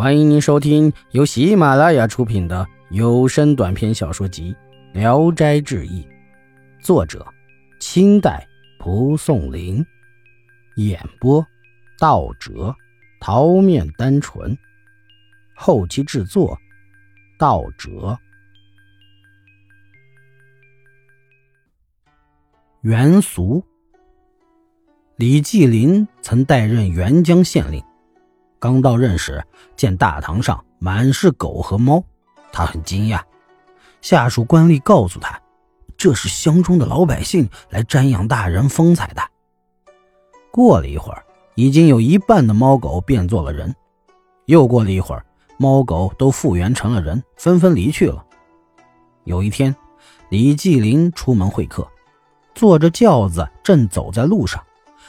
欢迎您收听由喜马拉雅出品的有声短篇小说集《聊斋志异》，作者：清代蒲松龄，演播：道哲、桃面单纯，后期制作：道哲。元俗，李继林曾代任沅江县令。刚到任时，见大堂上满是狗和猫，他很惊讶。下属官吏告诉他，这是乡中的老百姓来瞻仰大人风采的。过了一会儿，已经有一半的猫狗变做了人。又过了一会儿，猫狗都复原成了人，纷纷离去了。有一天，李继林出门会客，坐着轿子正走在路上，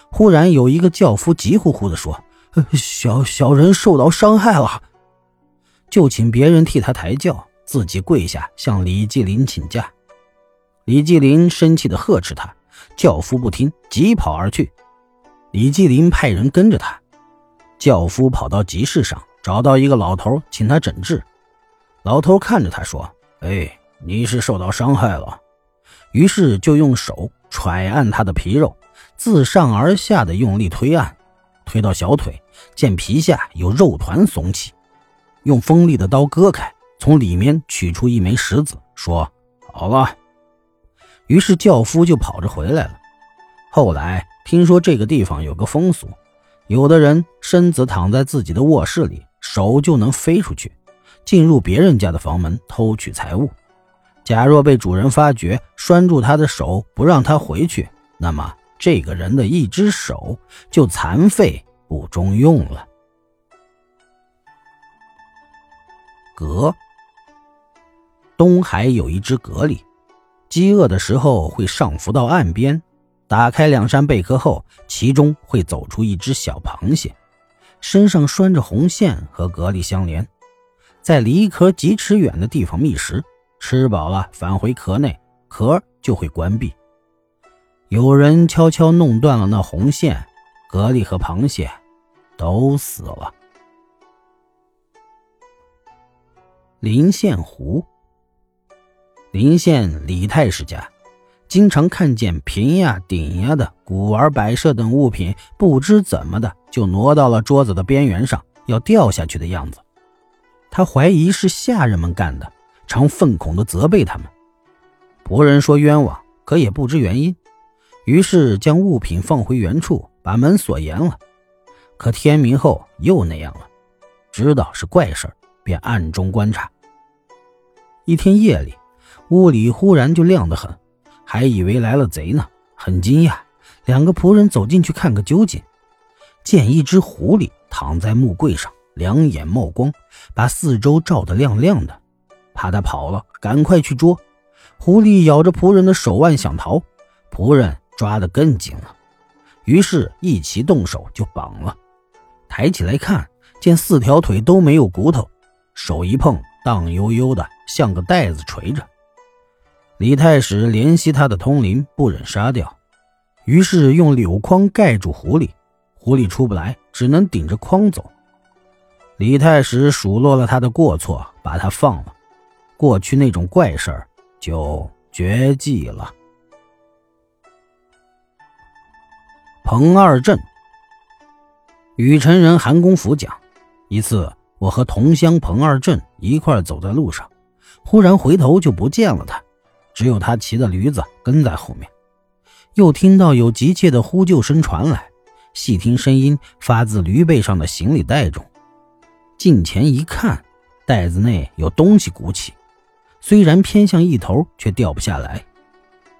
忽然有一个轿夫急呼呼地说。小小人受到伤害了，就请别人替他抬轿，自己跪下向李继林请假。李继林生气的呵斥他，轿夫不听，急跑而去。李继林派人跟着他，轿夫跑到集市上，找到一个老头，请他诊治。老头看着他说：“哎，你是受到伤害了。”于是就用手揣按他的皮肉，自上而下的用力推按。推到小腿，见皮下有肉团耸起，用锋利的刀割开，从里面取出一枚石子，说：“好了。”于是轿夫就跑着回来了。后来听说这个地方有个风俗，有的人身子躺在自己的卧室里，手就能飞出去，进入别人家的房门偷取财物。假若被主人发觉，拴住他的手不让他回去，那么。这个人的一只手就残废不中用了。蛤，东海有一只蛤蜊，饥饿的时候会上浮到岸边，打开两扇贝壳后，其中会走出一只小螃蟹，身上拴着红线和蛤蜊相连，在离壳几尺远的地方觅食，吃饱了返回壳内，壳就会关闭。有人悄悄弄断了那红线，蛤蜊和螃蟹都死了。临县湖，临县李太师家，经常看见瓶呀、鼎呀的古玩摆设等物品，不知怎么的就挪到了桌子的边缘上，要掉下去的样子。他怀疑是下人们干的，常愤恐的责备他们。仆人说冤枉，可也不知原因。于是将物品放回原处，把门锁严了。可天明后又那样了，知道是怪事便暗中观察。一天夜里，屋里忽然就亮得很，还以为来了贼呢，很惊讶。两个仆人走进去看个究竟，见一只狐狸躺在木柜上，两眼冒光，把四周照得亮亮的。怕他跑了，赶快去捉。狐狸咬着仆人的手腕想逃，仆人。抓得更紧了，于是，一齐动手就绑了。抬起来看，见四条腿都没有骨头，手一碰，荡悠悠的，像个袋子垂着。李太史怜惜他的通灵，不忍杀掉，于是用柳筐盖住狐狸，狐狸出不来，只能顶着筐走。李太史数落了他的过错，把他放了，过去那种怪事儿就绝迹了。彭二镇，禹城人韩公福讲，一次我和同乡彭二镇一块走在路上，忽然回头就不见了他，只有他骑的驴子跟在后面。又听到有急切的呼救声传来，细听声音发自驴背上的行李袋中。近前一看，袋子内有东西鼓起，虽然偏向一头，却掉不下来。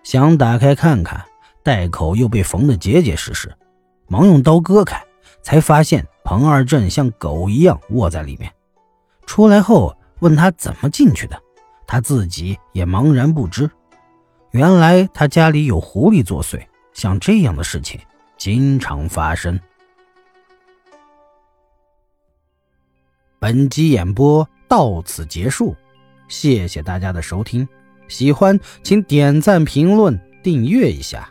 想打开看看。袋口又被缝得结结实实，忙用刀割开，才发现彭二镇像狗一样卧在里面。出来后问他怎么进去的，他自己也茫然不知。原来他家里有狐狸作祟，像这样的事情经常发生。本集演播到此结束，谢谢大家的收听。喜欢请点赞、评论、订阅一下。